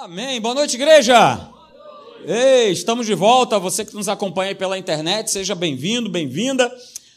Amém. Boa noite, igreja. Boa noite. Ei, estamos de volta. Você que nos acompanha pela internet, seja bem-vindo, bem-vinda.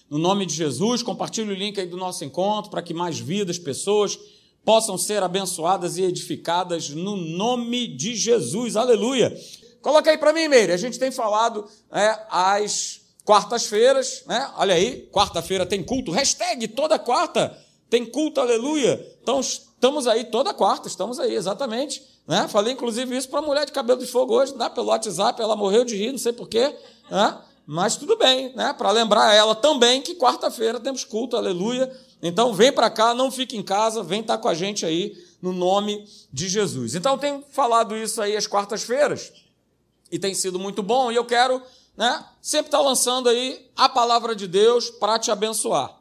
No nome de Jesus, compartilhe o link aí do nosso encontro para que mais vidas, pessoas possam ser abençoadas e edificadas no nome de Jesus. Aleluia. Coloca aí para mim, Meire. A gente tem falado é, às quartas-feiras, né? Olha aí, quarta-feira tem culto. Hashtag toda quarta tem culto, aleluia. Então, estamos aí toda quarta, estamos aí, exatamente. Né? Falei, inclusive, isso para a mulher de cabelo de fogo hoje, né? pelo WhatsApp, ela morreu de rir, não sei porquê. Né? Mas tudo bem, né? Para lembrar ela também que quarta-feira temos culto, aleluia. Então vem para cá, não fique em casa, vem estar tá com a gente aí no nome de Jesus. Então tenho falado isso aí às quartas-feiras e tem sido muito bom e eu quero, né, sempre estar tá lançando aí a palavra de Deus para te abençoar.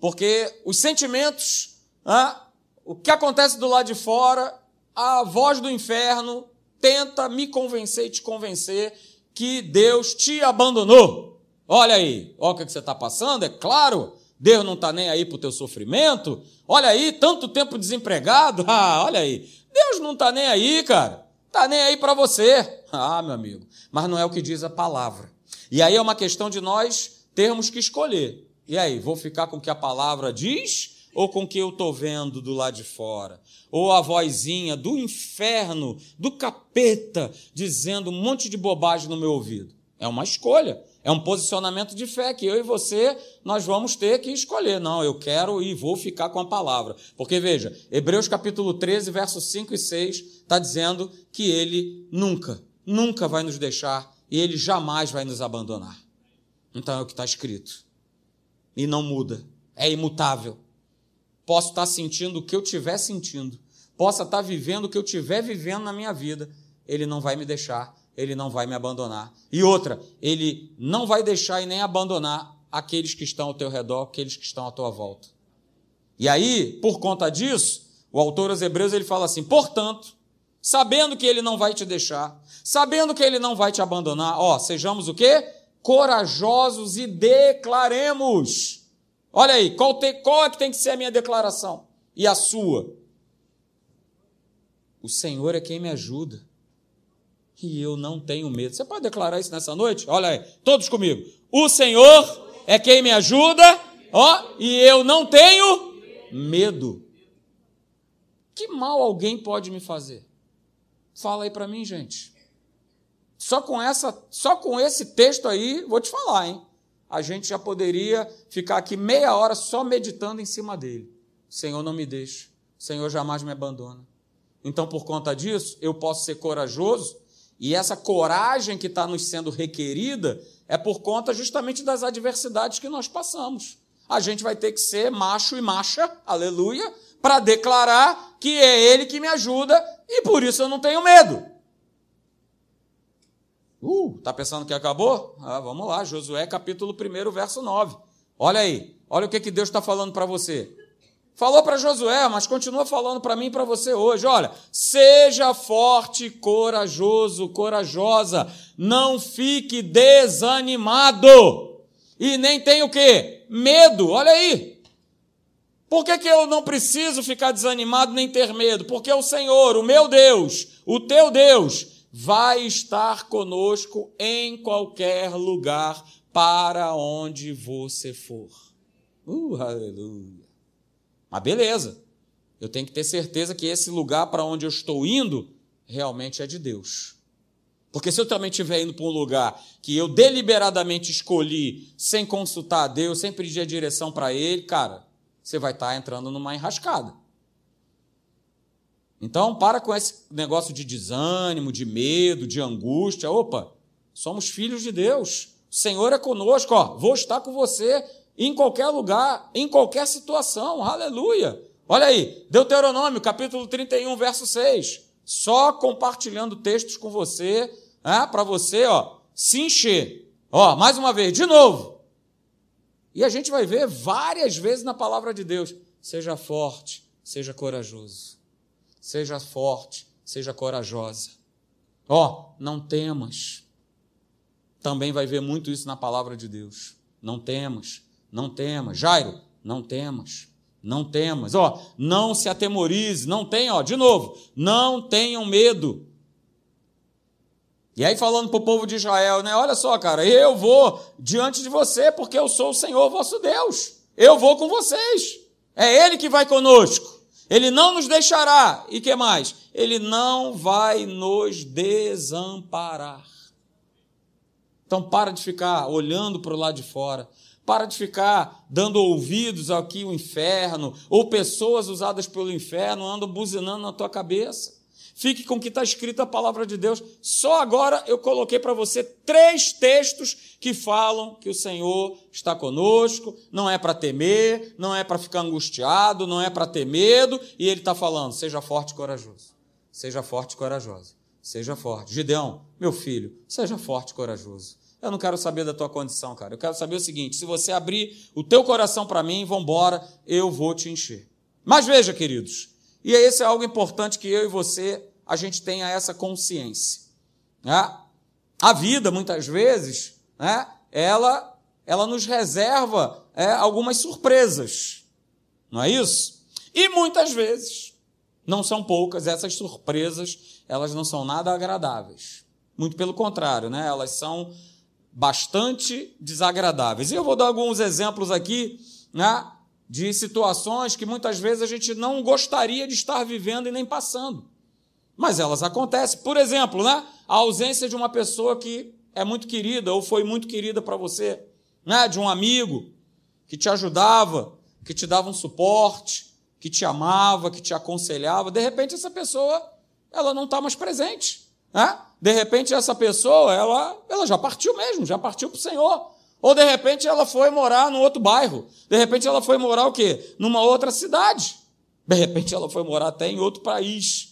Porque os sentimentos, né, o que acontece do lado de fora, a voz do inferno tenta me convencer e te convencer que Deus te abandonou. Olha aí, olha o que você está passando, é claro, Deus não está nem aí para o teu sofrimento. Olha aí, tanto tempo desempregado. Ah, olha aí, Deus não está nem aí, cara. Está nem aí para você. Ah, meu amigo, mas não é o que diz a palavra. E aí é uma questão de nós termos que escolher. E aí, vou ficar com o que a palavra diz ou com o que eu estou vendo do lado de fora? Ou a vozinha do inferno, do capeta, dizendo um monte de bobagem no meu ouvido? É uma escolha, é um posicionamento de fé que eu e você nós vamos ter que escolher. Não, eu quero e vou ficar com a palavra. Porque veja, Hebreus capítulo 13, versos 5 e 6 está dizendo que ele nunca, nunca vai nos deixar e ele jamais vai nos abandonar. Então é o que está escrito. E não muda, é imutável. Posso estar sentindo o que eu estiver sentindo, possa estar vivendo o que eu estiver vivendo na minha vida, Ele não vai me deixar, Ele não vai me abandonar. E outra, Ele não vai deixar e nem abandonar aqueles que estão ao teu redor, aqueles que estão à tua volta. E aí, por conta disso, o autor aos Hebreus ele fala assim: portanto, sabendo que Ele não vai te deixar, sabendo que Ele não vai te abandonar, ó, sejamos o quê? Corajosos e declaremos Olha aí, qual, qual é que tem que ser a minha declaração? E a sua? O Senhor é quem me ajuda. E eu não tenho medo. Você pode declarar isso nessa noite? Olha aí, todos comigo. O Senhor é quem me ajuda, ó, e eu não tenho medo. Que mal alguém pode me fazer? Fala aí para mim, gente. Só com essa, só com esse texto aí, vou te falar, hein? A gente já poderia ficar aqui meia hora só meditando em cima dele. Senhor, não me deixe. Senhor jamais me abandona. Então, por conta disso, eu posso ser corajoso, e essa coragem que está nos sendo requerida é por conta justamente das adversidades que nós passamos. A gente vai ter que ser macho e macha, aleluia, para declarar que é Ele que me ajuda e por isso eu não tenho medo. Uh, tá pensando que acabou? Ah, vamos lá, Josué capítulo 1, verso 9. Olha aí, olha o que, que Deus está falando para você. Falou para Josué, mas continua falando para mim e para você hoje. Olha, seja forte, corajoso, corajosa. Não fique desanimado. E nem tenha o quê? Medo. Olha aí. Por que, que eu não preciso ficar desanimado nem ter medo? Porque o Senhor, o meu Deus, o teu Deus, vai estar conosco em qualquer lugar para onde você for. Uh, aleluia. Mas beleza, eu tenho que ter certeza que esse lugar para onde eu estou indo realmente é de Deus. Porque se eu também estiver indo para um lugar que eu deliberadamente escolhi, sem consultar a Deus, sem pedir a direção para Ele, cara, você vai estar entrando numa enrascada. Então, para com esse negócio de desânimo, de medo, de angústia. Opa, somos filhos de Deus. O Senhor é conosco, ó. Vou estar com você em qualquer lugar, em qualquer situação. Aleluia. Olha aí, Deuteronômio, capítulo 31, verso 6. Só compartilhando textos com você, é, para você, ó, se encher. Ó, mais uma vez, de novo. E a gente vai ver várias vezes na palavra de Deus: seja forte, seja corajoso. Seja forte, seja corajosa. Ó, oh, não temas. Também vai ver muito isso na palavra de Deus. Não temas, não temas. Jairo, não temas, não temas. Ó, oh, não se atemorize, não tenha, ó, de novo, não tenham medo. E aí, falando para o povo de Israel, né? Olha só, cara, eu vou diante de você, porque eu sou o Senhor vosso Deus. Eu vou com vocês. É Ele que vai conosco. Ele não nos deixará. E que mais? Ele não vai nos desamparar. Então, para de ficar olhando para o lado de fora. Para de ficar dando ouvidos aqui o inferno, ou pessoas usadas pelo inferno andam buzinando na tua cabeça. Fique com o que está escrito a palavra de Deus. Só agora eu coloquei para você três textos que falam que o Senhor está conosco, não é para temer, não é para ficar angustiado, não é para ter medo, e ele está falando: seja forte e corajoso. Seja forte e corajoso. Seja forte. Gideão, meu filho, seja forte e corajoso. Eu não quero saber da tua condição, cara. Eu quero saber o seguinte: se você abrir o teu coração para mim, vamos embora, eu vou te encher. Mas veja, queridos, e esse é algo importante que eu e você a gente tenha essa consciência. Né? A vida, muitas vezes, né, ela, ela nos reserva é, algumas surpresas, não é isso? E muitas vezes, não são poucas, essas surpresas, elas não são nada agradáveis. Muito pelo contrário, né? elas são bastante desagradáveis. E eu vou dar alguns exemplos aqui né, de situações que muitas vezes a gente não gostaria de estar vivendo e nem passando. Mas elas acontecem. Por exemplo, né? a ausência de uma pessoa que é muito querida ou foi muito querida para você, né? de um amigo que te ajudava, que te dava um suporte, que te amava, que te aconselhava. De repente, essa pessoa ela não está mais presente. Né? De repente, essa pessoa ela, ela já partiu mesmo, já partiu para o Senhor. Ou de repente ela foi morar num outro bairro. De repente ela foi morar o quê? Numa outra cidade. De repente ela foi morar até em outro país.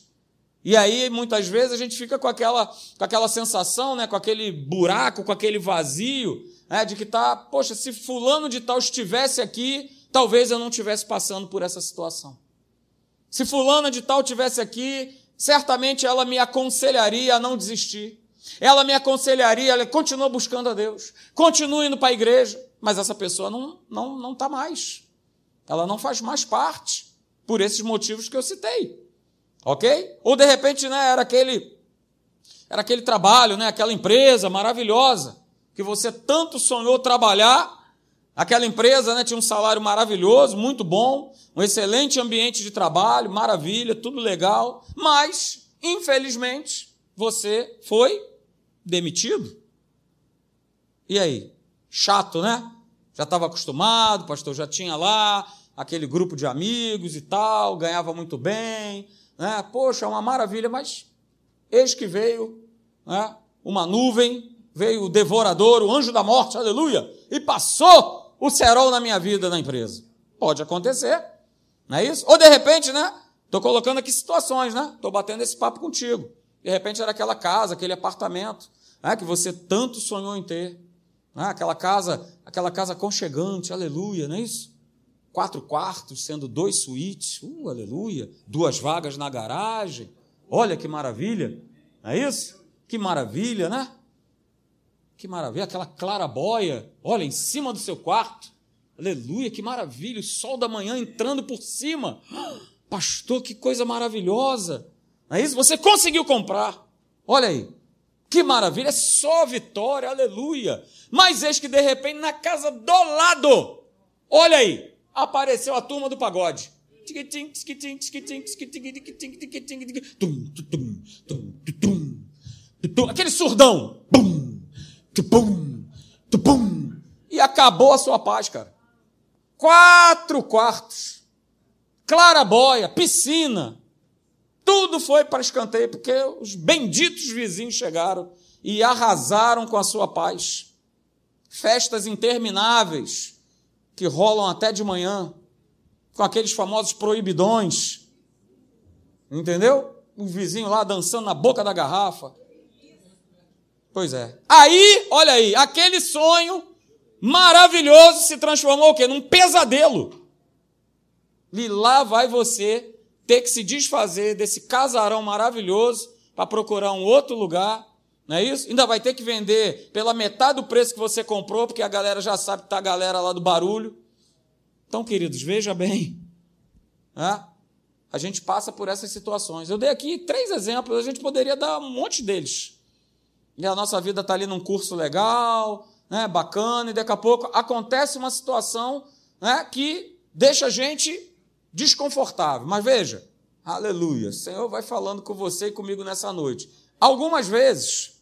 E aí, muitas vezes, a gente fica com aquela, com aquela sensação, né, com aquele buraco, com aquele vazio, né, de que tá, poxa, se fulano de tal estivesse aqui, talvez eu não estivesse passando por essa situação. Se fulana de tal estivesse aqui, certamente ela me aconselharia a não desistir. Ela me aconselharia, ela continua buscando a Deus, continua indo para a igreja, mas essa pessoa não não não está mais. Ela não faz mais parte por esses motivos que eu citei. Ok? Ou de repente, né, era aquele era aquele trabalho, né, aquela empresa maravilhosa que você tanto sonhou trabalhar. Aquela empresa, né, tinha um salário maravilhoso, muito bom, um excelente ambiente de trabalho, maravilha, tudo legal, mas infelizmente você foi demitido. E aí? Chato, né? Já estava acostumado, pastor já tinha lá aquele grupo de amigos e tal, ganhava muito bem, né? Poxa, uma maravilha, mas eis que veio né? uma nuvem, veio o devorador, o anjo da morte, aleluia, e passou o cerol na minha vida na empresa. Pode acontecer, não é isso? Ou de repente, né? Estou colocando aqui situações, né? Estou batendo esse papo contigo. De repente era aquela casa, aquele apartamento, né? que você tanto sonhou em ter. Né? Aquela casa, aquela casa conchegante, aleluia, não é isso? Quatro quartos, sendo dois suítes, uh, aleluia, duas vagas na garagem. Olha que maravilha, não é isso? Que maravilha, né? Que maravilha, aquela clarabóia, olha, em cima do seu quarto. Aleluia, que maravilha, o sol da manhã entrando por cima. Pastor, que coisa maravilhosa. Não é isso? Você conseguiu comprar. Olha aí. Que maravilha, é só vitória, aleluia. Mas eis que de repente na casa do lado, olha aí, apareceu a turma do pagode. Aquele surdão. E acabou a sua paz, cara. Quatro quartos. Clarabóia, piscina. Tudo foi para escanteio, porque os benditos vizinhos chegaram e arrasaram com a sua paz. Festas intermináveis que rolam até de manhã, com aqueles famosos proibidões. Entendeu? O vizinho lá dançando na boca da garrafa. Pois é. Aí, olha aí, aquele sonho maravilhoso se transformou o quê? Num pesadelo. E lá vai você ter que se desfazer desse casarão maravilhoso para procurar um outro lugar não é isso? Ainda vai ter que vender pela metade do preço que você comprou, porque a galera já sabe que está a galera lá do barulho. Então, queridos, veja bem. Né? A gente passa por essas situações. Eu dei aqui três exemplos, a gente poderia dar um monte deles. E a nossa vida está ali num curso legal, né, bacana, e daqui a pouco acontece uma situação né, que deixa a gente desconfortável. Mas veja, aleluia, o Senhor vai falando com você e comigo nessa noite. Algumas vezes,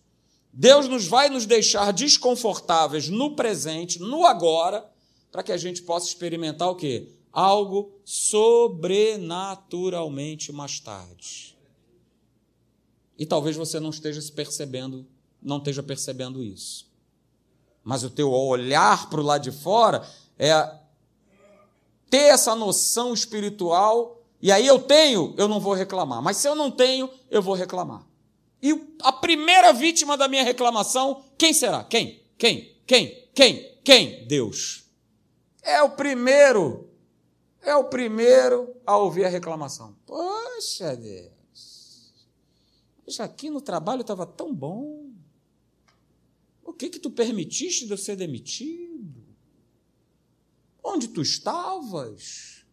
Deus nos vai nos deixar desconfortáveis no presente, no agora, para que a gente possa experimentar o quê? Algo sobrenaturalmente mais tarde. E talvez você não esteja se percebendo, não esteja percebendo isso. Mas o teu olhar para o lado de fora é ter essa noção espiritual, e aí eu tenho, eu não vou reclamar. Mas se eu não tenho, eu vou reclamar. E a primeira vítima da minha reclamação, quem será? Quem? Quem? Quem? Quem? Quem? Deus. É o primeiro, é o primeiro a ouvir a reclamação. Poxa Deus, já aqui no trabalho estava tão bom. O que que tu permitiste de eu ser demitido? Onde tu estavas?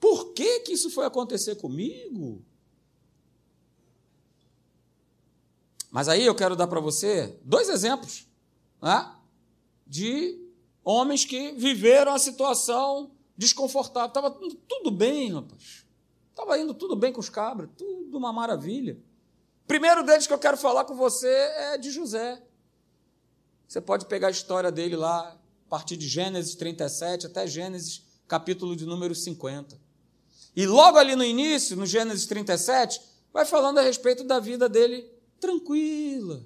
Por que que isso foi acontecer comigo? Mas aí eu quero dar para você dois exemplos né, de homens que viveram a situação desconfortável. Estava tudo bem, rapaz. Estava indo tudo bem com os cabras, tudo uma maravilha. Primeiro deles que eu quero falar com você é de José. Você pode pegar a história dele lá, a partir de Gênesis 37 até Gênesis capítulo de número 50. E logo ali no início, no Gênesis 37, vai falando a respeito da vida dele tranquila,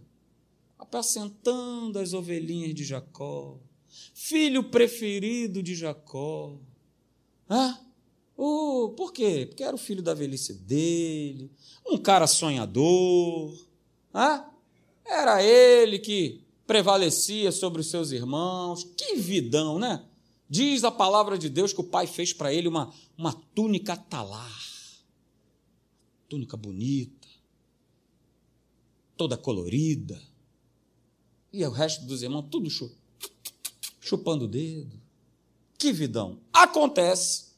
apacentando as ovelhinhas de Jacó, filho preferido de Jacó. Ah, oh, por quê? Porque era o filho da velhice dele, um cara sonhador. Ah, era ele que prevalecia sobre os seus irmãos. Que vidão, né? Diz a palavra de Deus que o pai fez para ele uma, uma túnica talar. Túnica bonita toda colorida. E o resto dos irmãos, tudo chupando o dedo. Que vidão. Acontece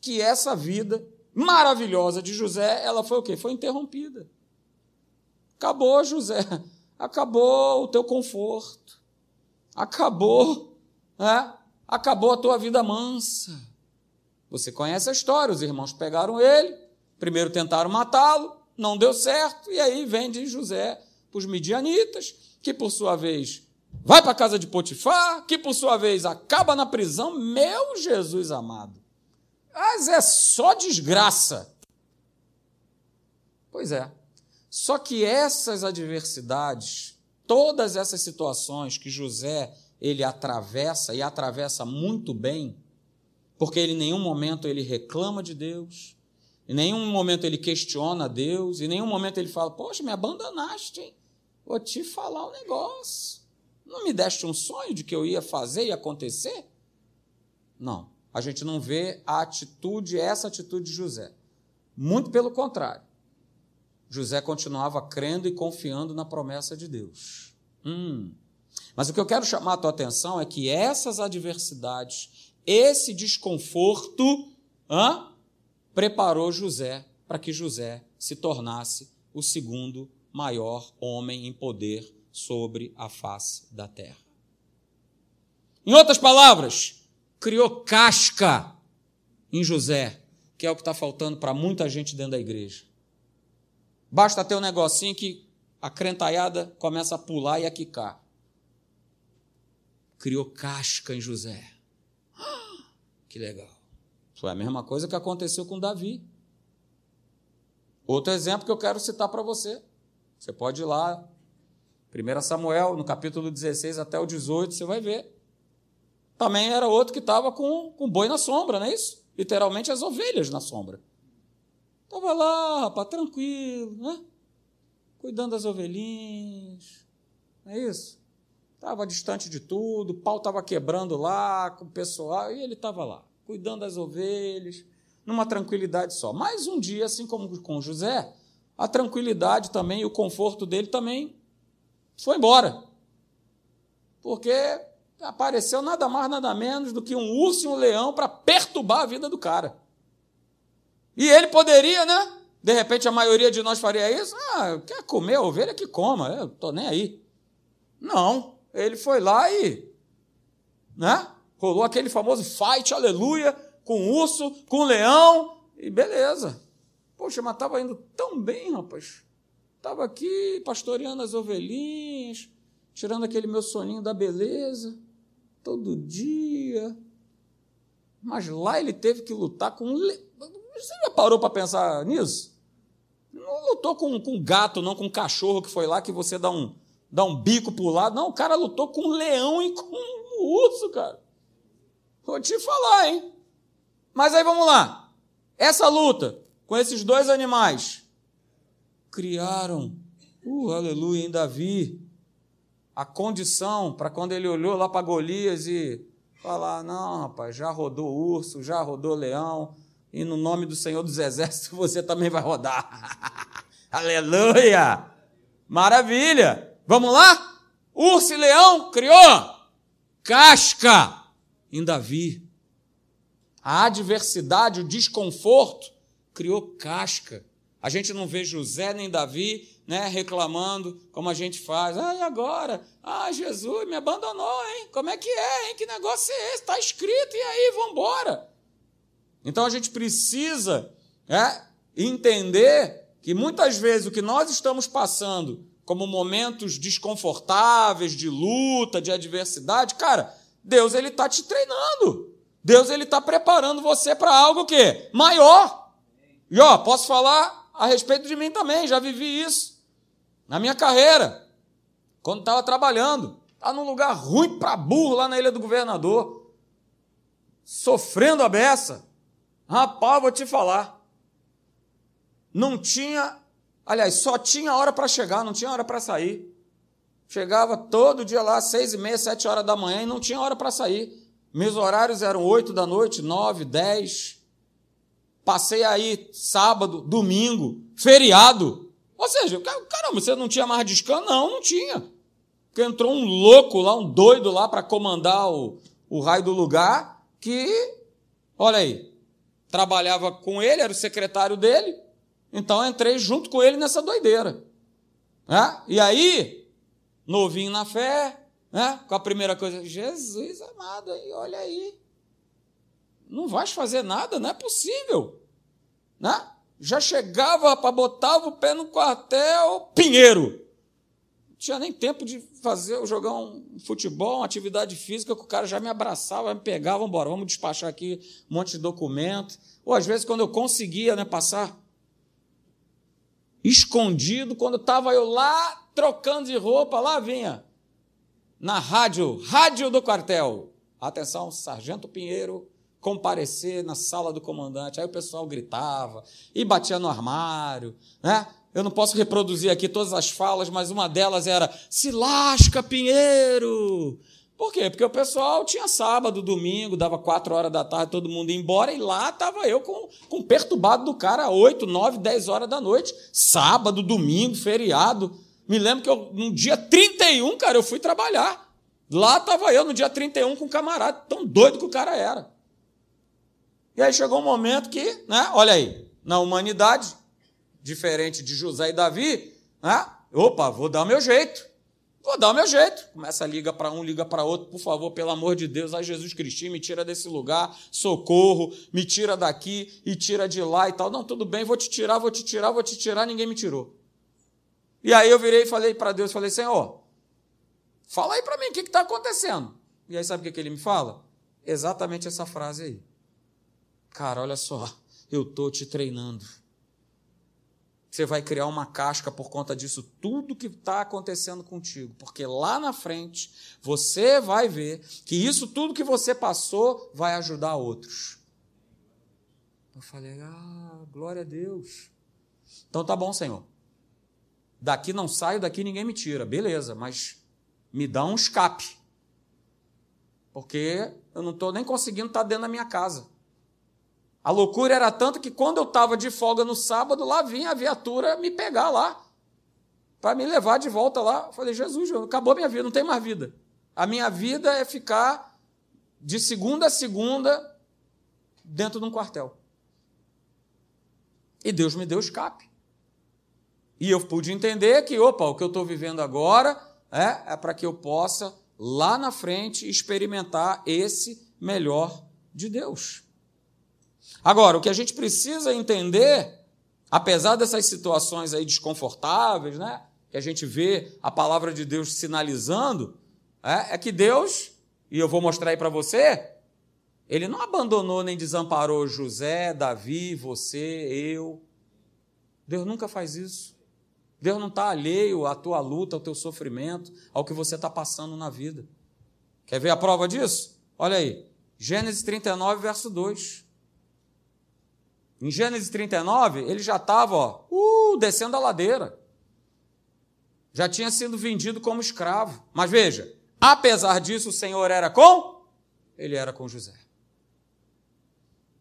que essa vida maravilhosa de José, ela foi o quê? Foi interrompida. Acabou, José. Acabou o teu conforto. Acabou, né? Acabou a tua vida mansa. Você conhece a história, os irmãos pegaram ele, primeiro tentaram matá-lo, não deu certo, e aí vende José para os midianitas, que por sua vez vai para a casa de Potifar, que por sua vez acaba na prisão. Meu Jesus amado. Mas é só desgraça. Pois é. Só que essas adversidades, todas essas situações que José ele atravessa e atravessa muito bem, porque ele em nenhum momento ele reclama de Deus, em nenhum momento ele questiona Deus, em nenhum momento ele fala: Poxa, me abandonaste, hein? Vou te falar um negócio. Não me deste um sonho de que eu ia fazer e acontecer? Não. A gente não vê a atitude, essa atitude de José. Muito pelo contrário. José continuava crendo e confiando na promessa de Deus. Hum. Mas o que eu quero chamar a tua atenção é que essas adversidades, esse desconforto, hã, preparou José para que José se tornasse o segundo maior homem em poder sobre a face da terra. Em outras palavras, criou casca em José, que é o que está faltando para muita gente dentro da igreja. Basta ter um negocinho que a crentaiada começa a pular e a quicar. Criou casca em José. Que legal. Foi a mesma coisa que aconteceu com Davi. Outro exemplo que eu quero citar para você. Você pode ir lá, 1 Samuel, no capítulo 16 até o 18, você vai ver. Também era outro que estava com, com boi na sombra, não é isso? Literalmente as ovelhas na sombra. Estava lá, rapaz, tranquilo, né? Cuidando das ovelhinhas. Não é isso? Estava distante de tudo, o pau estava quebrando lá com o pessoal, e ele estava lá cuidando das ovelhas, numa tranquilidade só. Mas um dia, assim como com José, a tranquilidade também o conforto dele também foi embora. Porque apareceu nada mais, nada menos do que um urso e um leão para perturbar a vida do cara. E ele poderia, né? De repente a maioria de nós faria isso? Ah, quer comer ovelha que coma, eu tô nem aí. Não, ele foi lá e, né? Rolou aquele famoso fight, aleluia, com urso, com leão, e beleza. Poxa, mas estava indo tão bem, rapaz. Estava aqui pastoreando as ovelhinhas, tirando aquele meu soninho da beleza, todo dia. Mas lá ele teve que lutar com um leão. Você já parou para pensar nisso? Não lutou com, com gato, não com cachorro que foi lá que você dá um, dá um bico para o lado. Não, o cara lutou com um leão e com um urso, cara. Vou te falar, hein? Mas aí vamos lá. Essa luta com esses dois animais criaram, uh, aleluia, em Davi, a condição para quando ele olhou lá para Golias e falar: não, rapaz, já rodou urso, já rodou leão, e no nome do Senhor dos Exércitos você também vai rodar. aleluia! Maravilha! Vamos lá? Urso e leão criou casca em Davi. A adversidade, o desconforto, criou casca. A gente não vê José nem Davi né, reclamando como a gente faz. Ah, e agora? Ah, Jesus me abandonou, hein? Como é que é, hein? Que negócio é esse? Está escrito, e aí, vamos embora. Então a gente precisa é, entender que muitas vezes o que nós estamos passando como momentos desconfortáveis, de luta, de adversidade, cara, Deus ele está te treinando. Deus ele está preparando você para algo que maior. E ó, posso falar a respeito de mim também. Já vivi isso na minha carreira, quando estava trabalhando. Está num lugar ruim para burro lá na Ilha do Governador, sofrendo a beça. Rapaz, vou te falar. Não tinha, aliás, só tinha hora para chegar, não tinha hora para sair. Chegava todo dia lá, seis e meia, sete horas da manhã, e não tinha hora para sair. Meus horários eram oito da noite, nove, dez. Passei aí sábado, domingo, feriado. Ou seja, caramba, você não tinha mais descanso? Não, não tinha. Porque entrou um louco lá, um doido lá para comandar o, o raio do lugar, que, olha aí, trabalhava com ele, era o secretário dele, então entrei junto com ele nessa doideira. É? E aí, novinho na fé, né? com a primeira coisa, Jesus amado, olha aí. Não vais fazer nada, não é possível. Né? Já chegava para botar o pé no quartel, pinheiro. Não tinha nem tempo de fazer, jogar um futebol, uma atividade física, que o cara já me abraçava, me pegava, vamos embora, vamos despachar aqui um monte de documento. Ou às vezes, quando eu conseguia né, passar escondido, quando estava eu lá trocando de roupa, lá vinha, na rádio, rádio do quartel. Atenção, Sargento Pinheiro comparecer na sala do comandante. Aí o pessoal gritava e batia no armário, né? Eu não posso reproduzir aqui todas as falas, mas uma delas era: se lasca, Pinheiro! Por quê? Porque o pessoal tinha sábado, domingo, dava quatro horas da tarde, todo mundo ia embora, e lá estava eu com, com perturbado do cara, oito, nove, dez horas da noite, sábado, domingo, feriado. Me lembro que eu, no dia 31, cara, eu fui trabalhar. Lá estava eu, no dia 31, com um camarada, tão doido que o cara era. E aí chegou um momento que, né, olha aí, na humanidade, diferente de José e Davi, né, opa, vou dar o meu jeito. Vou dar o meu jeito. Começa a liga para um, liga para outro, por favor, pelo amor de Deus, ai Jesus Cristinho, me tira desse lugar, socorro, me tira daqui e tira de lá e tal. Não, tudo bem, vou te tirar, vou te tirar, vou te tirar, ninguém me tirou. E aí eu virei e falei para Deus, falei, Senhor, fala aí para mim o que está acontecendo. E aí sabe o que, que ele me fala? Exatamente essa frase aí. Cara, olha só, eu estou te treinando. Você vai criar uma casca por conta disso, tudo que está acontecendo contigo. Porque lá na frente, você vai ver que isso tudo que você passou vai ajudar outros. Eu falei, ah, glória a Deus. Então tá bom, Senhor. Daqui não saio, daqui ninguém me tira. Beleza, mas me dá um escape. Porque eu não estou nem conseguindo estar tá dentro da minha casa. A loucura era tanto que quando eu estava de folga no sábado, lá vinha a viatura me pegar lá, para me levar de volta lá. Eu falei, Jesus, acabou minha vida, não tem mais vida. A minha vida é ficar de segunda a segunda dentro de um quartel. E Deus me deu escape. E eu pude entender que, opa, o que eu estou vivendo agora é, é para que eu possa, lá na frente, experimentar esse melhor de Deus. Agora, o que a gente precisa entender, apesar dessas situações aí desconfortáveis, né? Que a gente vê a palavra de Deus sinalizando, é, é que Deus, e eu vou mostrar aí para você, ele não abandonou nem desamparou José, Davi, você, eu. Deus nunca faz isso. Deus não está alheio à tua luta, ao teu sofrimento, ao que você está passando na vida. Quer ver a prova disso? Olha aí. Gênesis 39, verso 2. Em Gênesis 39, ele já estava uh, descendo a ladeira. Já tinha sido vendido como escravo. Mas veja, apesar disso, o Senhor era com? Ele era com José.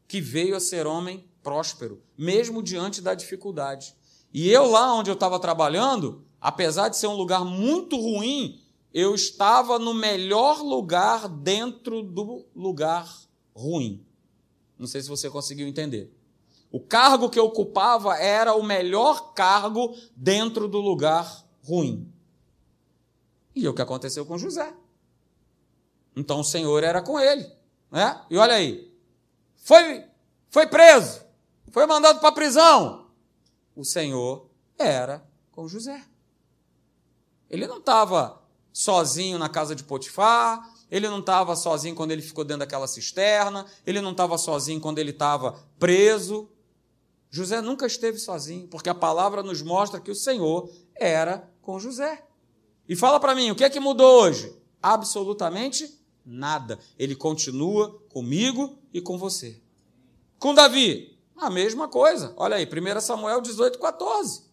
Que veio a ser homem próspero, mesmo diante da dificuldade. E eu, lá onde eu estava trabalhando, apesar de ser um lugar muito ruim, eu estava no melhor lugar dentro do lugar ruim. Não sei se você conseguiu entender. O cargo que eu ocupava era o melhor cargo dentro do lugar ruim. E o que aconteceu com José? Então o Senhor era com ele. Né? E olha aí, foi, foi preso, foi mandado para a prisão. O Senhor era com José. Ele não estava sozinho na casa de Potifar, ele não estava sozinho quando ele ficou dentro daquela cisterna, ele não estava sozinho quando ele estava preso. José nunca esteve sozinho, porque a palavra nos mostra que o Senhor era com José. E fala para mim, o que é que mudou hoje? Absolutamente nada. Ele continua comigo e com você. Com Davi, a mesma coisa. Olha aí, 1 Samuel 18, 14.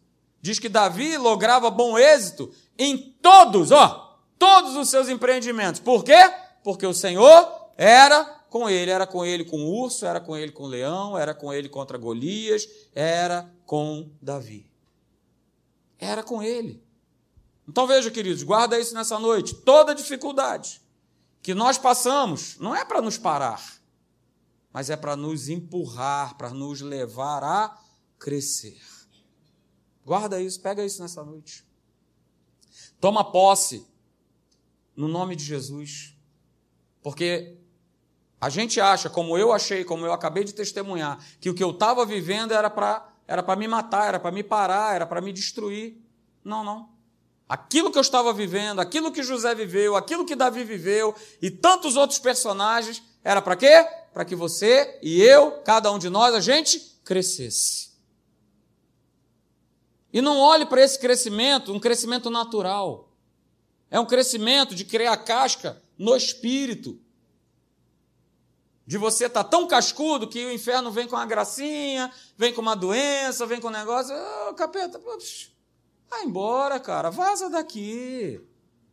Diz que Davi lograva bom êxito em todos, ó, todos os seus empreendimentos. Por quê? Porque o Senhor era com ele, era com ele com o urso, era com ele com o leão, era com ele contra Golias, era com Davi. Era com ele. Então veja, queridos, guarda isso nessa noite. Toda dificuldade que nós passamos não é para nos parar, mas é para nos empurrar, para nos levar a crescer. Guarda isso, pega isso nessa noite. Toma posse no nome de Jesus. Porque a gente acha, como eu achei, como eu acabei de testemunhar, que o que eu estava vivendo era para era para me matar, era para me parar, era para me destruir. Não, não. Aquilo que eu estava vivendo, aquilo que José viveu, aquilo que Davi viveu e tantos outros personagens, era para quê? Para que você e eu, cada um de nós, a gente crescesse. E não olhe para esse crescimento, um crescimento natural. É um crescimento de criar casca no espírito. De você estar tá tão cascudo que o inferno vem com uma gracinha, vem com uma doença, vem com um negócio. Oh, capeta, pux, vai embora, cara, vaza daqui.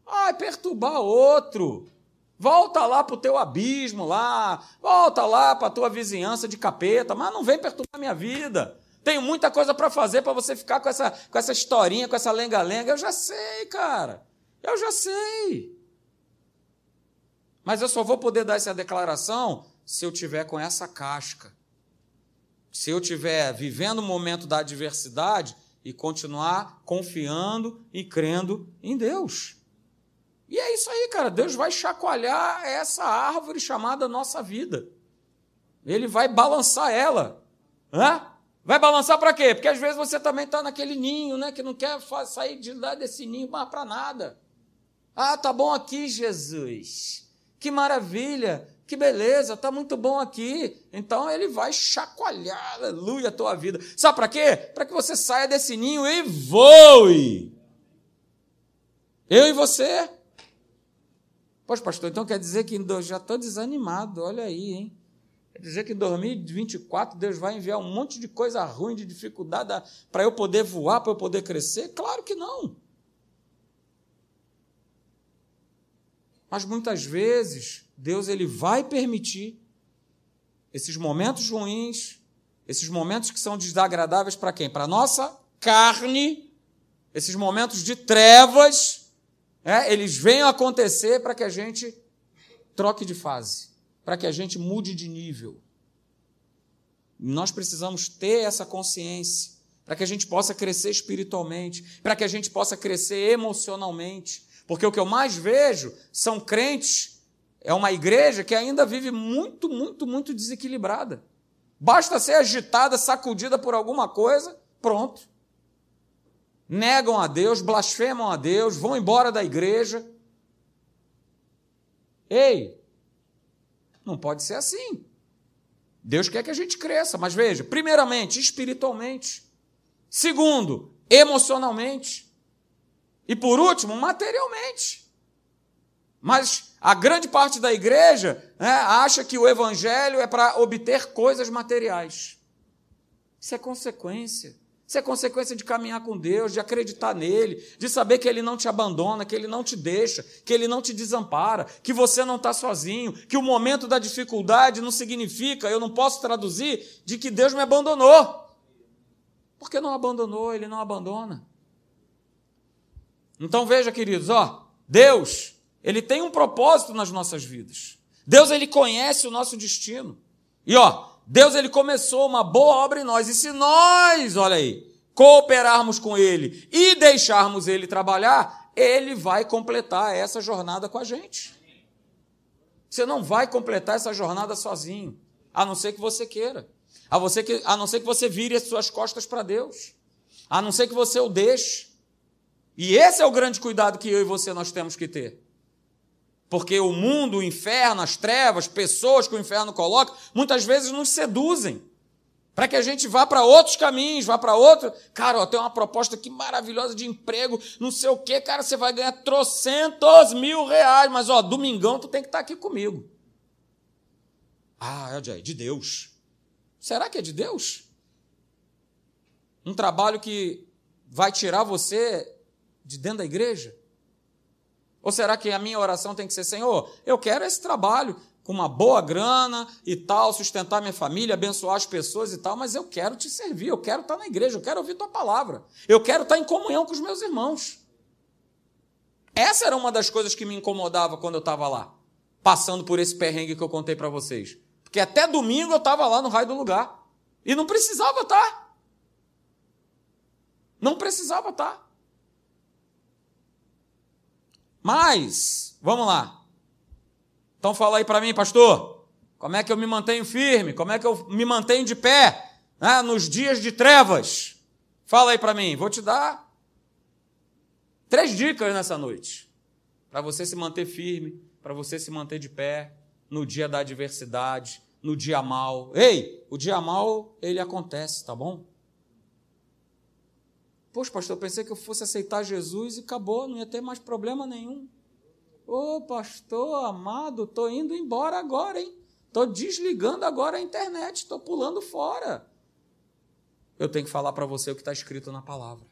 Vai perturbar outro. Volta lá para o teu abismo lá, volta lá para a tua vizinhança de capeta, mas não vem perturbar minha vida. Tenho muita coisa para fazer para você ficar com essa, com essa historinha, com essa lenga-lenga. Eu já sei, cara. Eu já sei. Mas eu só vou poder dar essa declaração se eu tiver com essa casca. Se eu tiver vivendo o momento da adversidade e continuar confiando e crendo em Deus. E é isso aí, cara. Deus vai chacoalhar essa árvore chamada nossa vida. Ele vai balançar ela. Hã? Vai balançar para quê? Porque às vezes você também está naquele ninho, né? Que não quer sair de lá desse ninho mais para nada. Ah, tá bom aqui, Jesus. Que maravilha, que beleza, tá muito bom aqui. Então ele vai chacoalhar, aleluia, a tua vida. Sabe para quê? Para que você saia desse ninho e voe. Eu e você. Poxa, pastor, então quer dizer que já estou desanimado, olha aí, hein? Quer dizer que em 2024 Deus vai enviar um monte de coisa ruim, de dificuldade para eu poder voar, para eu poder crescer? Claro que não. Mas muitas vezes Deus ele vai permitir esses momentos ruins, esses momentos que são desagradáveis para quem? Para a nossa carne, esses momentos de trevas, é, eles venham acontecer para que a gente troque de fase, para que a gente mude de nível. Nós precisamos ter essa consciência para que a gente possa crescer espiritualmente, para que a gente possa crescer emocionalmente. Porque o que eu mais vejo são crentes, é uma igreja que ainda vive muito, muito, muito desequilibrada. Basta ser agitada, sacudida por alguma coisa, pronto. Negam a Deus, blasfemam a Deus, vão embora da igreja. Ei, não pode ser assim. Deus quer que a gente cresça, mas veja, primeiramente, espiritualmente. Segundo, emocionalmente. E por último, materialmente. Mas a grande parte da igreja né, acha que o evangelho é para obter coisas materiais. Isso é consequência. Isso é consequência de caminhar com Deus, de acreditar nele, de saber que ele não te abandona, que ele não te deixa, que ele não te desampara, que você não está sozinho, que o momento da dificuldade não significa, eu não posso traduzir, de que Deus me abandonou. Porque não abandonou, ele não abandona. Então veja, queridos, ó, Deus, ele tem um propósito nas nossas vidas. Deus, ele conhece o nosso destino. E ó, Deus ele começou uma boa obra em nós, e se nós, olha aí, cooperarmos com ele e deixarmos ele trabalhar, ele vai completar essa jornada com a gente. Você não vai completar essa jornada sozinho, a não ser que você queira. A, você que, a não ser que você vire as suas costas para Deus. A não ser que você o deixe. E esse é o grande cuidado que eu e você nós temos que ter. Porque o mundo, o inferno, as trevas, pessoas que o inferno coloca, muitas vezes nos seduzem. Para que a gente vá para outros caminhos, vá para outro. Cara, ó, tem uma proposta aqui maravilhosa de emprego, não sei o quê, cara, você vai ganhar trocentos mil reais, mas ó, domingão tu tem que estar tá aqui comigo. Ah, é de Deus. Será que é de Deus? Um trabalho que vai tirar você de dentro da igreja? Ou será que a minha oração tem que ser, Senhor, eu quero esse trabalho com uma boa grana e tal, sustentar minha família, abençoar as pessoas e tal, mas eu quero te servir, eu quero estar na igreja, eu quero ouvir tua palavra, eu quero estar em comunhão com os meus irmãos. Essa era uma das coisas que me incomodava quando eu estava lá, passando por esse perrengue que eu contei para vocês. Porque até domingo eu estava lá no raio do lugar. E não precisava estar. Não precisava estar. Mas, vamos lá. Então fala aí para mim, pastor, como é que eu me mantenho firme? Como é que eu me mantenho de pé né, nos dias de trevas? Fala aí para mim, vou te dar três dicas nessa noite para você se manter firme, para você se manter de pé no dia da adversidade, no dia mal. Ei, o dia mal ele acontece, tá bom? Poxa, pastor, pensei que eu fosse aceitar Jesus e acabou, não ia ter mais problema nenhum. Ô, oh, pastor amado, estou indo embora agora, hein? Estou desligando agora a internet, estou pulando fora. Eu tenho que falar para você o que está escrito na palavra.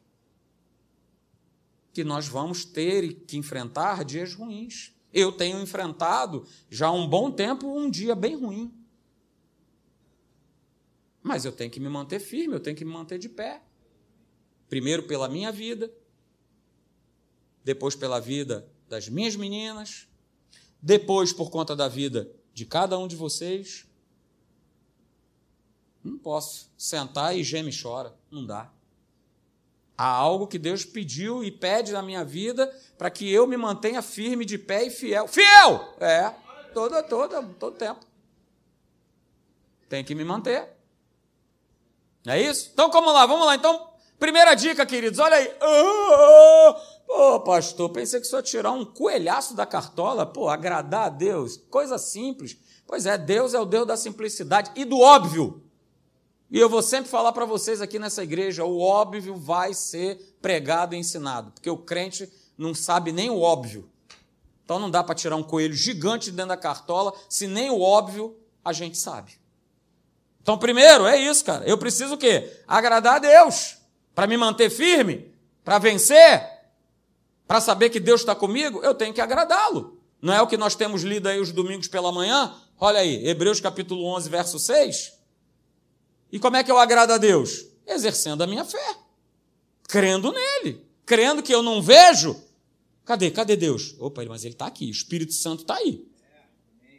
Que nós vamos ter que enfrentar dias ruins. Eu tenho enfrentado já há um bom tempo um dia bem ruim. Mas eu tenho que me manter firme, eu tenho que me manter de pé. Primeiro pela minha vida, depois pela vida das minhas meninas, depois por conta da vida de cada um de vocês. Não posso sentar e geme e chora, não dá. Há algo que Deus pediu e pede na minha vida para que eu me mantenha firme, de pé e fiel. Fiel! É, todo, todo, todo tempo. Tem que me manter. É isso? Então, vamos lá, vamos lá. Então, Primeira dica, queridos, olha aí. Oh, oh, pastor, pensei que só tirar um coelhaço da cartola, pô, agradar a Deus, coisa simples. Pois é, Deus é o Deus da simplicidade e do óbvio. E eu vou sempre falar para vocês aqui nessa igreja, o óbvio vai ser pregado e ensinado, porque o crente não sabe nem o óbvio. Então não dá para tirar um coelho gigante dentro da cartola, se nem o óbvio a gente sabe. Então, primeiro, é isso, cara. Eu preciso o quê? Agradar a Deus para me manter firme, para vencer, para saber que Deus está comigo, eu tenho que agradá-lo. Não é o que nós temos lido aí os domingos pela manhã? Olha aí, Hebreus capítulo 11, verso 6. E como é que eu agrado a Deus? Exercendo a minha fé, crendo nele, crendo que eu não vejo. Cadê? Cadê Deus? Opa, mas ele está aqui, o Espírito Santo está aí.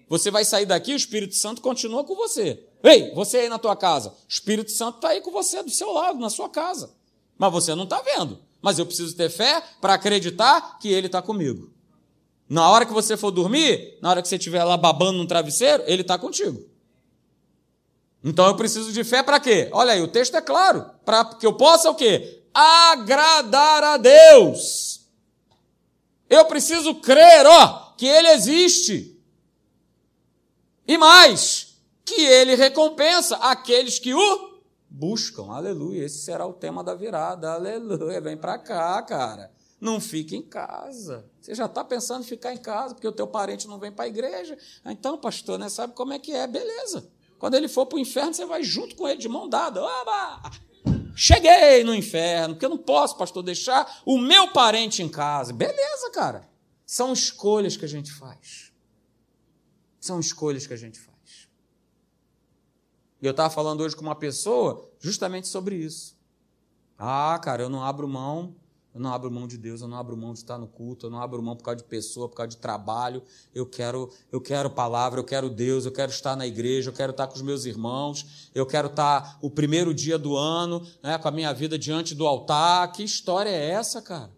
Você vai sair daqui, o Espírito Santo continua com você. Ei, você aí na tua casa, o Espírito Santo está aí com você, do seu lado, na sua casa. Mas você não está vendo. Mas eu preciso ter fé para acreditar que Ele está comigo. Na hora que você for dormir, na hora que você estiver lá babando no travesseiro, Ele está contigo. Então eu preciso de fé para quê? Olha aí, o texto é claro. Para que eu possa o quê? Agradar a Deus. Eu preciso crer, ó, que Ele existe. E mais, que ele recompensa aqueles que o buscam. Aleluia. Esse será o tema da virada. Aleluia. Vem para cá, cara. Não fique em casa. Você já está pensando em ficar em casa porque o teu parente não vem para a igreja. Então, pastor, né, sabe como é que é? Beleza. Quando ele for para o inferno, você vai junto com ele de mão dada. Oba! Cheguei no inferno, porque eu não posso, pastor, deixar o meu parente em casa. Beleza, cara. São escolhas que a gente faz. São escolhas que a gente faz. E eu estava falando hoje com uma pessoa justamente sobre isso. Ah, cara, eu não abro mão, eu não abro mão de Deus, eu não abro mão de estar no culto, eu não abro mão por causa de pessoa, por causa de trabalho. Eu quero, eu quero palavra, eu quero Deus, eu quero estar na igreja, eu quero estar com os meus irmãos, eu quero estar o primeiro dia do ano, né, com a minha vida diante do altar. Que história é essa, cara?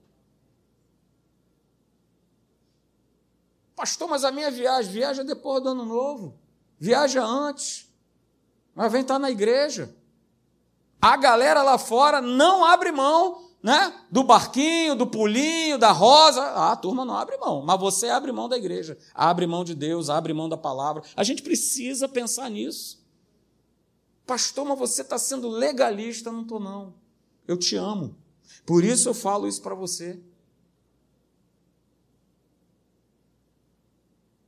Pastor, mas a minha viagem, viaja depois do ano novo. Viaja antes. Mas vem estar na igreja. A galera lá fora não abre mão né? do barquinho, do pulinho, da rosa. Ah, a turma não abre mão, mas você abre mão da igreja, abre mão de Deus, abre mão da palavra. A gente precisa pensar nisso. Pastor, mas você está sendo legalista? Não estou, não. Eu te amo. Por isso eu falo isso para você.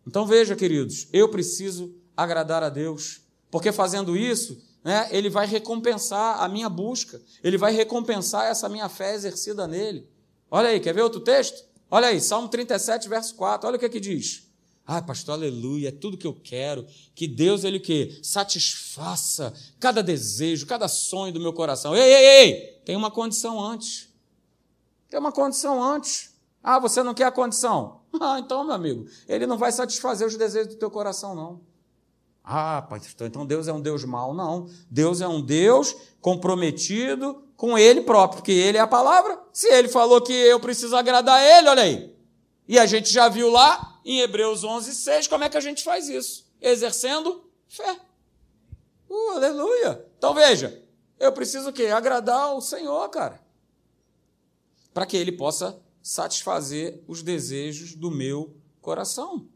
Então veja, queridos, eu preciso agradar a Deus, porque fazendo isso, né, Ele vai recompensar a minha busca, Ele vai recompensar essa minha fé exercida nele. Olha aí, quer ver outro texto? Olha aí, Salmo 37, verso 4, olha o que, é que diz. Ah, pastor, aleluia, é tudo que eu quero. Que Deus, ele o quê? Satisfaça cada desejo, cada sonho do meu coração. Ei, ei, ei, tem uma condição antes. Tem uma condição antes. Ah, você não quer a condição? Ah, então, meu amigo, ele não vai satisfazer os desejos do teu coração, não. Ah, pastor, então Deus é um Deus mau. Não. Deus é um Deus comprometido com Ele próprio, porque Ele é a palavra. Se Ele falou que eu preciso agradar Ele, olha aí. E a gente já viu lá em Hebreus 11, 6, como é que a gente faz isso? Exercendo fé. Uh, aleluia. Então veja, eu preciso o quê? Agradar o Senhor, cara. Para que Ele possa satisfazer os desejos do meu coração.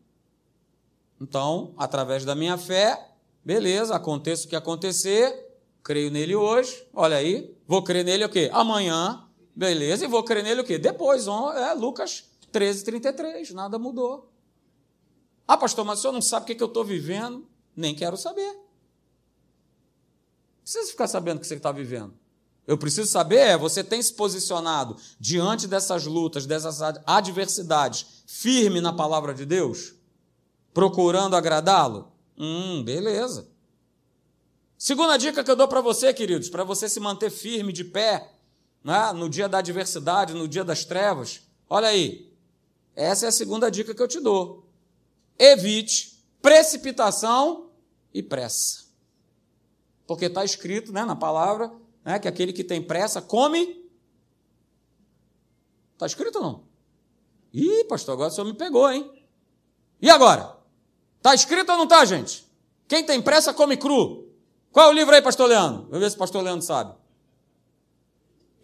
Então, através da minha fé, beleza, aconteça o que acontecer, creio nele hoje, olha aí, vou crer nele o quê? Amanhã, beleza, e vou crer nele o quê? Depois, é Lucas 13, 33, nada mudou. Ah, pastor, mas o senhor não sabe o que eu estou vivendo? Nem quero saber. Precisa ficar sabendo o que você está vivendo. Eu preciso saber, é, você tem se posicionado diante dessas lutas, dessas adversidades, firme na palavra de Deus? Procurando agradá-lo? Hum, beleza. Segunda dica que eu dou para você, queridos, para você se manter firme, de pé, né, no dia da adversidade, no dia das trevas. Olha aí, essa é a segunda dica que eu te dou. Evite precipitação e pressa. Porque está escrito né, na palavra né, que aquele que tem pressa come. Está escrito ou não? Ih, pastor, agora o senhor me pegou, hein? E agora? Está escrito ou não está, gente? Quem tem pressa come cru. Qual é o livro aí, pastor Leandro? Vou ver se o pastor Leandro sabe.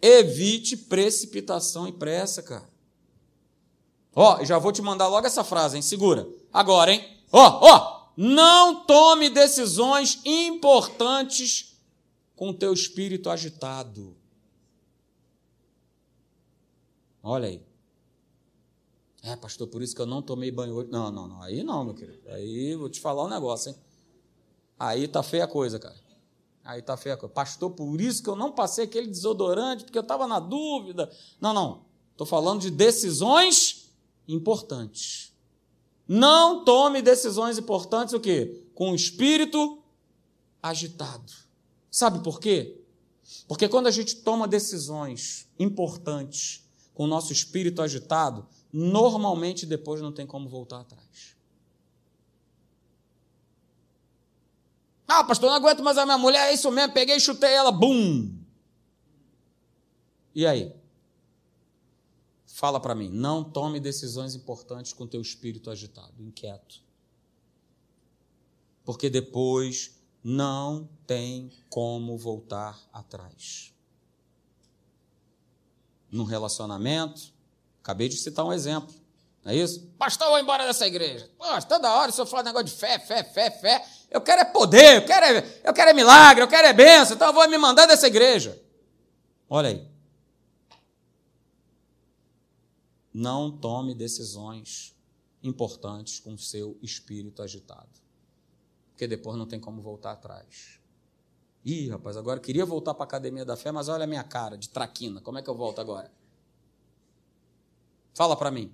Evite precipitação e pressa, cara. Ó, já vou te mandar logo essa frase, hein? Segura. Agora, hein? Ó, ó. Não tome decisões importantes com teu espírito agitado. Olha aí. É, pastor, por isso que eu não tomei banho hoje. Não, não, não. Aí não, meu querido. Aí vou te falar um negócio, hein? Aí tá feia a coisa, cara. Aí tá feia a coisa. Pastor, por isso que eu não passei aquele desodorante, porque eu estava na dúvida. Não, não. Estou falando de decisões importantes. Não tome decisões importantes o quê? Com o espírito agitado. Sabe por quê? Porque quando a gente toma decisões importantes com o nosso espírito agitado, normalmente depois não tem como voltar atrás. Ah, pastor, não aguento mais a minha mulher, é isso mesmo, peguei e chutei ela, bum! E aí? Fala para mim, não tome decisões importantes com teu espírito agitado, inquieto. Porque depois não tem como voltar atrás. Num relacionamento, acabei de citar um exemplo, não é isso? Pastor, eu vou embora dessa igreja. Poxa, toda hora o senhor fala negócio de fé, fé, fé, fé. Eu quero é poder, eu quero é, eu quero é milagre, eu quero é bênção, então eu vou me mandar dessa igreja. Olha aí. Não tome decisões importantes com seu espírito agitado. Porque depois não tem como voltar atrás. Ih, rapaz, agora eu queria voltar para a academia da fé, mas olha a minha cara de traquina. Como é que eu volto agora? Fala para mim.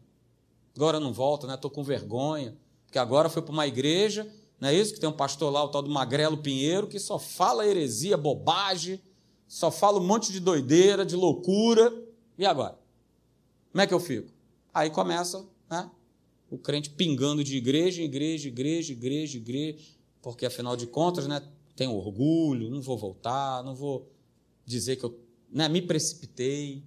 Agora não volto, né? Estou com vergonha. Porque agora foi para uma igreja, não é isso? Que tem um pastor lá, o tal do Magrelo Pinheiro, que só fala heresia, bobagem, só fala um monte de doideira, de loucura. E agora? Como é que eu fico? Aí começa né, o crente pingando de igreja em igreja, igreja, igreja, igreja, porque afinal de contas, né, tem orgulho, não vou voltar, não vou dizer que eu né, me precipitei.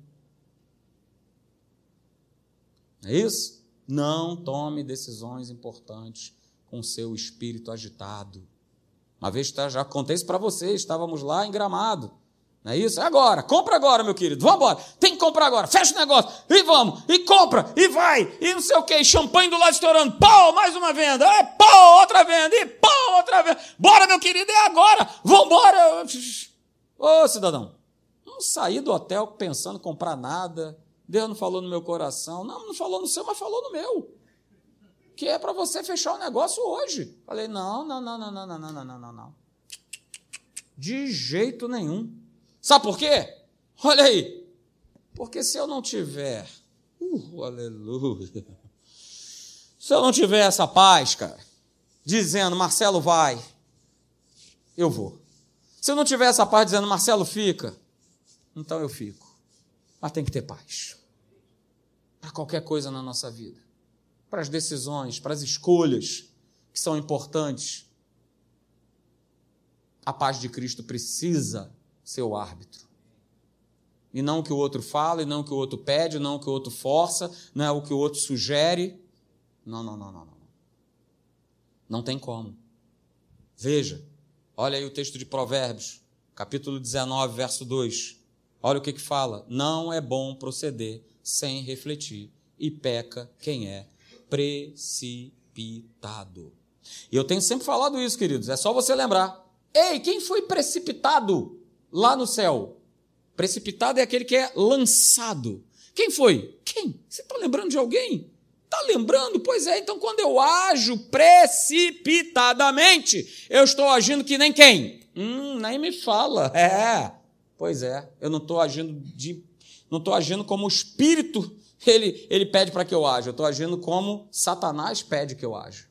É isso? Não tome decisões importantes com seu espírito agitado. Uma vez tá, já isso para vocês, estávamos lá em Gramado. Não é isso? É agora, compra agora, meu querido, vamos embora. Tem que comprar agora, fecha o negócio, e vamos, e compra, e vai, e não sei o que, champanhe do lado estourando, pau, mais uma venda, é pau, outra venda, e pau, outra venda. Bora, meu querido, é agora, vambora. Ô, cidadão, não saí do hotel pensando em comprar nada, Deus não falou no meu coração, não, não falou no seu, mas falou no meu. Que é para você fechar o negócio hoje. Falei, não, não, não, não, não, não, não, não, não, não. De jeito nenhum. Sabe por quê? Olha aí. Porque se eu não tiver, uh, aleluia. Se eu não tiver essa paz, cara, dizendo, Marcelo vai, eu vou. Se eu não tiver essa paz dizendo, Marcelo fica, então eu fico. Mas tem que ter paz. Para qualquer coisa na nossa vida. Para as decisões, para as escolhas que são importantes. A paz de Cristo precisa seu árbitro. E não o que o outro fala, e não o que o outro pede, não o que o outro força, não é o que o outro sugere. Não, não, não, não, não. Não tem como. Veja, olha aí o texto de Provérbios, capítulo 19, verso 2. Olha o que que fala. Não é bom proceder sem refletir, e peca quem é precipitado. E eu tenho sempre falado isso, queridos, é só você lembrar. Ei, quem foi precipitado? lá no céu. Precipitado é aquele que é lançado. Quem foi? Quem? Você está lembrando de alguém? Está lembrando? Pois é, então quando eu ajo precipitadamente, eu estou agindo que nem quem? Hum, nem me fala. É, pois é, eu não estou agindo de. Não estou agindo como o Espírito ele, ele pede para que eu aja, eu estou agindo como Satanás pede que eu aja.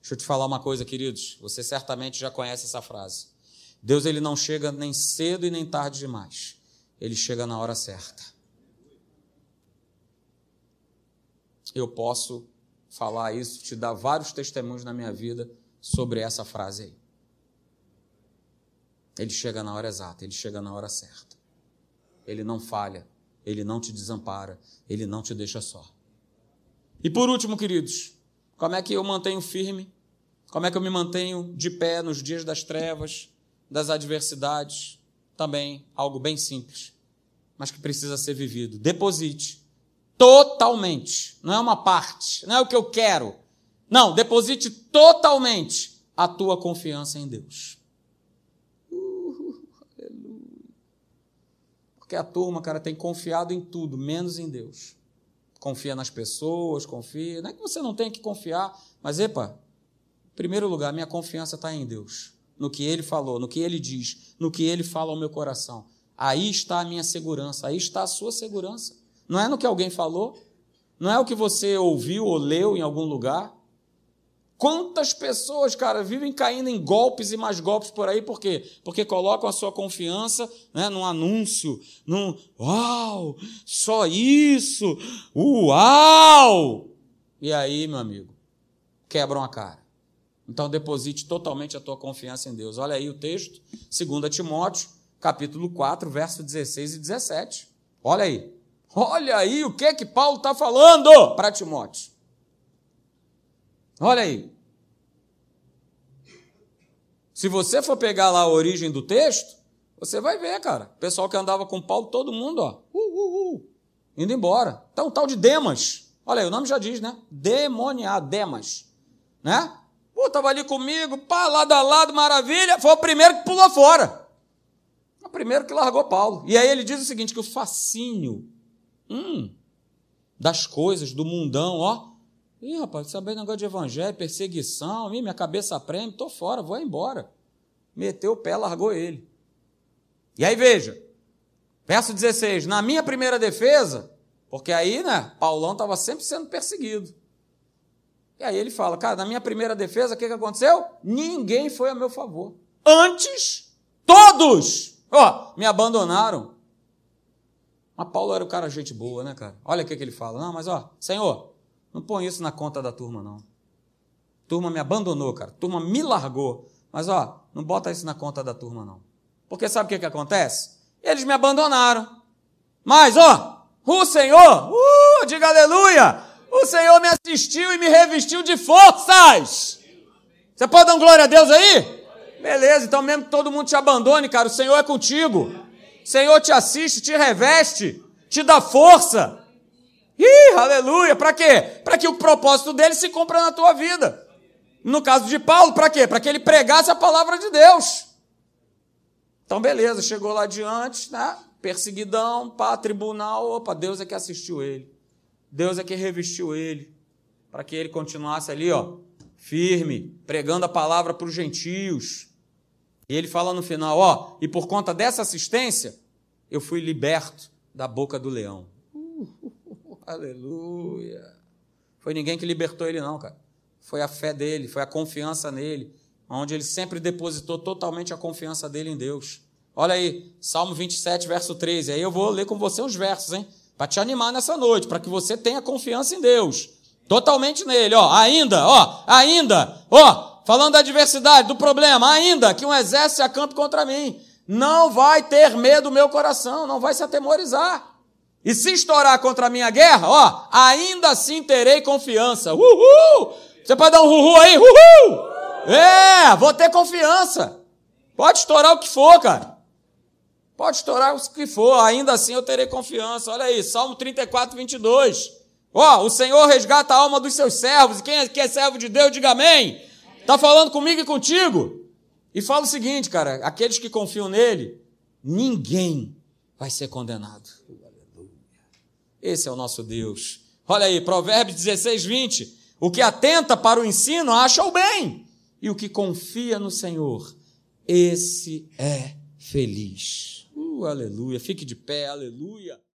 Deixa eu te falar uma coisa, queridos. Você certamente já conhece essa frase. Deus ele não chega nem cedo e nem tarde demais. Ele chega na hora certa. Eu posso falar isso, te dar vários testemunhos na minha vida sobre essa frase aí. Ele chega na hora exata, ele chega na hora certa. Ele não falha, ele não te desampara, ele não te deixa só. E por último, queridos, como é que eu mantenho firme como é que eu me mantenho de pé nos dias das trevas, das adversidades? Também algo bem simples, mas que precisa ser vivido. Deposite totalmente, não é uma parte, não é o que eu quero. Não, deposite totalmente a tua confiança em Deus. Uh, Porque a turma, cara, tem confiado em tudo, menos em Deus. Confia nas pessoas, confia. Não é que você não tenha que confiar, mas epa, primeiro lugar, minha confiança está em Deus, no que Ele falou, no que Ele diz, no que Ele fala ao meu coração. Aí está a minha segurança, aí está a sua segurança. Não é no que alguém falou, não é o que você ouviu ou leu em algum lugar. Quantas pessoas, cara, vivem caindo em golpes e mais golpes por aí, por quê? Porque colocam a sua confiança né, num anúncio, num uau, só isso, uau! E aí, meu amigo, quebram a cara Então deposite totalmente a tua confiança em Deus. Olha aí o texto, 2 Timóteo, capítulo 4, verso 16 e 17. Olha aí. Olha aí o que que Paulo está falando para Timóteo. Olha aí. Se você for pegar lá a origem do texto, você vai ver, cara. O pessoal que andava com Paulo, todo mundo, ó, uh, uh, uh, indo embora. Então, tal de Demas. Olha aí, o nome já diz, né? Demoniado, Demas. Né? Pô, tava ali comigo, pá, lado a lado, maravilha. Foi o primeiro que pulou fora. O primeiro que largou Paulo. E aí ele diz o seguinte: que o fascínio hum, das coisas, do mundão, ó. Ih, rapaz, saber negócio de evangelho, perseguição, ih, minha cabeça preme, tô fora, vou embora. Meteu o pé, largou ele. E aí veja, verso 16: na minha primeira defesa, porque aí, né, Paulão estava sempre sendo perseguido. E aí ele fala, cara, na minha primeira defesa, o que, que aconteceu? Ninguém foi a meu favor. Antes, todos, ó, me abandonaram. Mas Paulo era o cara gente boa, né, cara? Olha o que, que ele fala. Não, mas ó, Senhor, não põe isso na conta da turma, não. turma me abandonou, cara. turma me largou. Mas ó, não bota isso na conta da turma, não. Porque sabe o que, que acontece? Eles me abandonaram. Mas, ó, o Senhor, uh, diga aleluia, o Senhor me assistiu e me revestiu de forças. Você pode dar um glória a Deus aí? Beleza, então mesmo que todo mundo te abandone, cara, o Senhor é contigo. O Senhor te assiste, te reveste, te dá força. Ih, aleluia, para quê? Para que o propósito dele se cumpra na tua vida. No caso de Paulo, para quê? Para que ele pregasse a palavra de Deus. Então, beleza, chegou lá adiante, né? Perseguidão, pá, tribunal, opa, Deus é que assistiu ele. Deus é que revestiu ele. Para que ele continuasse ali, ó, firme, pregando a palavra para os gentios. E ele fala no final, ó, e por conta dessa assistência, eu fui liberto da boca do leão. Aleluia. Foi ninguém que libertou ele, não, cara. Foi a fé dele, foi a confiança nele onde ele sempre depositou totalmente a confiança dele em Deus. Olha aí, Salmo 27, verso 13. Aí eu vou ler com você uns versos, hein? Para te animar nessa noite, para que você tenha confiança em Deus. Totalmente nele, ó. Ainda, ó, ainda, ó, falando da adversidade, do problema, ainda que um exército se acampe contra mim. Não vai ter medo do meu coração, não vai se atemorizar. E se estourar contra a minha guerra, ó, ainda assim terei confiança. Uhul! Você pode dar um uhul aí? Uhul! É, vou ter confiança. Pode estourar o que for, cara. Pode estourar o que for, ainda assim eu terei confiança. Olha aí, Salmo 34, 22. Ó, o Senhor resgata a alma dos seus servos. E quem é, quem é servo de Deus, diga amém. Está falando comigo e contigo. E fala o seguinte, cara: aqueles que confiam nele, ninguém vai ser condenado. Esse é o nosso Deus. Olha aí, Provérbios 16, 20. O que atenta para o ensino acha o bem e o que confia no Senhor, esse é feliz. Uh, aleluia. Fique de pé, aleluia.